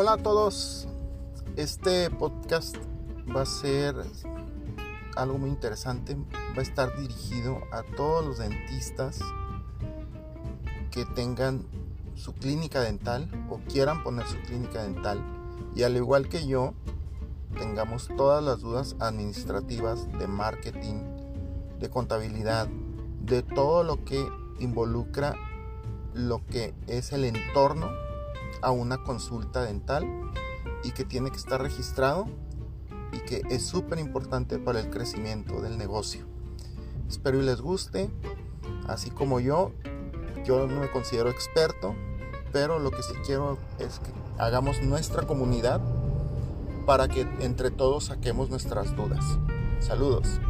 Hola a todos. Este podcast va a ser algo muy interesante. Va a estar dirigido a todos los dentistas que tengan su clínica dental o quieran poner su clínica dental y al igual que yo tengamos todas las dudas administrativas de marketing, de contabilidad, de todo lo que involucra lo que es el entorno a una consulta dental y que tiene que estar registrado y que es súper importante para el crecimiento del negocio. Espero y les guste, así como yo, yo no me considero experto, pero lo que sí quiero es que hagamos nuestra comunidad para que entre todos saquemos nuestras dudas. Saludos.